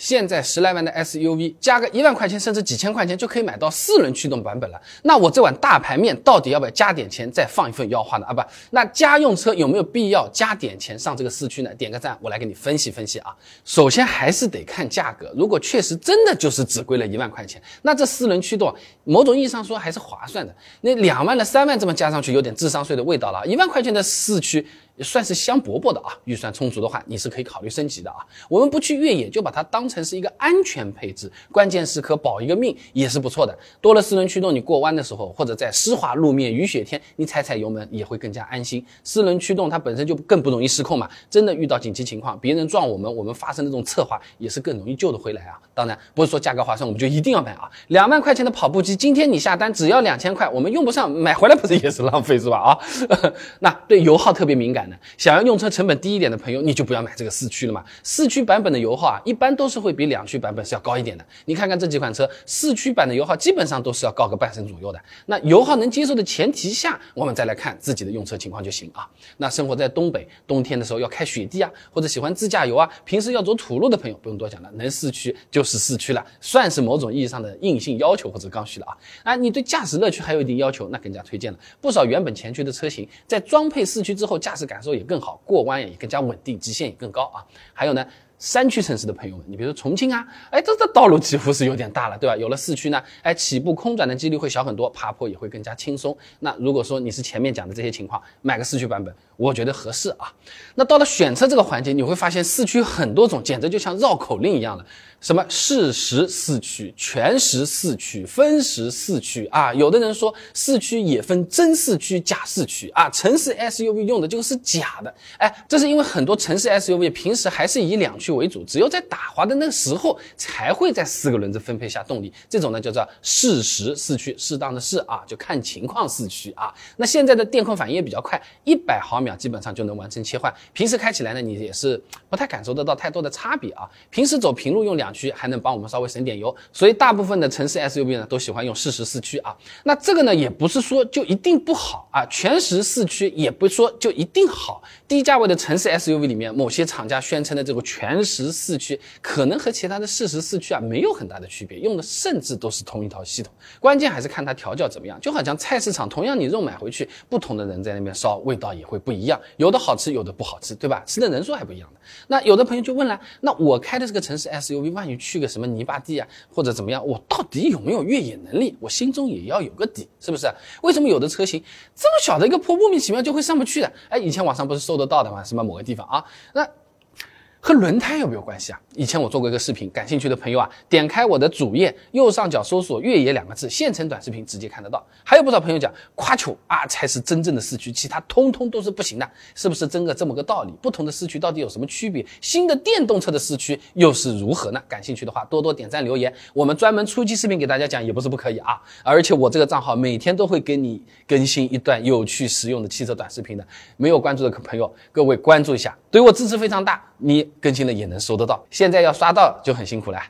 现在十来万的 SUV 加个一万块钱甚至几千块钱就可以买到四轮驱动版本了。那我这碗大排面到底要不要加点钱再放一份腰花呢？啊不，那家用车有没有必要加点钱上这个四驱呢？点个赞，我来给你分析分析啊。首先还是得看价格，如果确实真的就是只贵了一万块钱，那这四轮驱动某种意义上说还是划算的。那两万的三万这么加上去，有点智商税的味道了。一万块钱的四驱。算是香饽饽的啊，预算充足的话，你是可以考虑升级的啊。我们不去越野，就把它当成是一个安全配置，关键时刻保一个命也是不错的。多了四轮驱动，你过弯的时候，或者在湿滑路面、雨雪天，你踩踩油门也会更加安心。四轮驱动它本身就更不容易失控嘛，真的遇到紧急情况，别人撞我们，我们发生那种侧滑也是更容易救得回来啊。当然不是说价格划算我们就一定要买啊。两万块钱的跑步机，今天你下单只要两千块，我们用不上买回来不是也是浪费是吧？啊，那对油耗特别敏感。想要用车成本低一点的朋友，你就不要买这个四驱了嘛。四驱版本的油耗啊，一般都是会比两驱版本是要高一点的。你看看这几款车，四驱版的油耗基本上都是要高个半升左右的。那油耗能接受的前提下，我们再来看自己的用车情况就行啊。那生活在东北，冬天的时候要开雪地啊，或者喜欢自驾游啊，平时要走土路的朋友，不用多讲了，能四驱就是四驱了，算是某种意义上的硬性要求或者刚需了啊。啊，你对驾驶乐趣还有一定要求，那更加推荐了。不少原本前驱的车型，在装配四驱之后，驾驶感受也更好，过弯也更加稳定，极限也更高啊。还有呢，山区城市的朋友们，你比如说重庆啊，哎，这这道路几乎是有点大了，对吧？有了四驱呢，哎，起步空转的几率会小很多，爬坡也会更加轻松。那如果说你是前面讲的这些情况，买个四驱版本，我觉得合适啊。那到了选车这个环节，你会发现四驱很多种，简直就像绕口令一样了。什么适时四驱、全时四驱、分时四驱啊？有的人说四驱也分真四驱、假四驱啊。城市 SUV 用的就是假的，哎，这是因为很多城市 SUV 平时还是以两驱为主，只有在打滑的那个时候才会在四个轮子分配下动力。这种呢叫做适时四驱，适当的适啊，就看情况四驱啊。那现在的电控反应也比较快，一百毫秒基本上就能完成切换。平时开起来呢，你也是不太感受得到太多的差别啊。平时走平路用两。驱还能帮我们稍微省点油，所以大部分的城市 SUV 呢都喜欢用适时四驱啊。那这个呢也不是说就一定不好啊，全时四驱也不说就一定好。低价位的城市 SUV 里面，某些厂家宣称的这个全时四驱，可能和其他的适时四驱啊没有很大的区别，用的甚至都是同一套系统。关键还是看它调教怎么样，就好像菜市场同样你肉买回去，不同的人在那边烧，味道也会不一样，有的好吃，有的不好吃，对吧？吃的人数还不一样的。那有的朋友就问了，那我开的这个城市 SUV 万。你去个什么泥巴地啊，或者怎么样？我到底有没有越野能力？我心中也要有个底，是不是？为什么有的车型这么小的一个坡，莫名其妙就会上不去的？哎，以前网上不是搜得到的吗？什么某个地方啊？那。和轮胎有没有关系啊？以前我做过一个视频，感兴趣的朋友啊，点开我的主页右上角搜索“越野”两个字，现成短视频直接看得到。还有不少朋友讲夸球啊才是真正的四驱，其他通通都是不行的，是不是真的这么个道理？不同的四驱到底有什么区别？新的电动车的四驱又是如何呢？感兴趣的话多多点赞留言，我们专门出期视频给大家讲也不是不可以啊。而且我这个账号每天都会给你更新一段有趣实用的汽车短视频的，没有关注的朋友各位关注一下，对我支持非常大。你更新了也能收得到，现在要刷到就很辛苦了。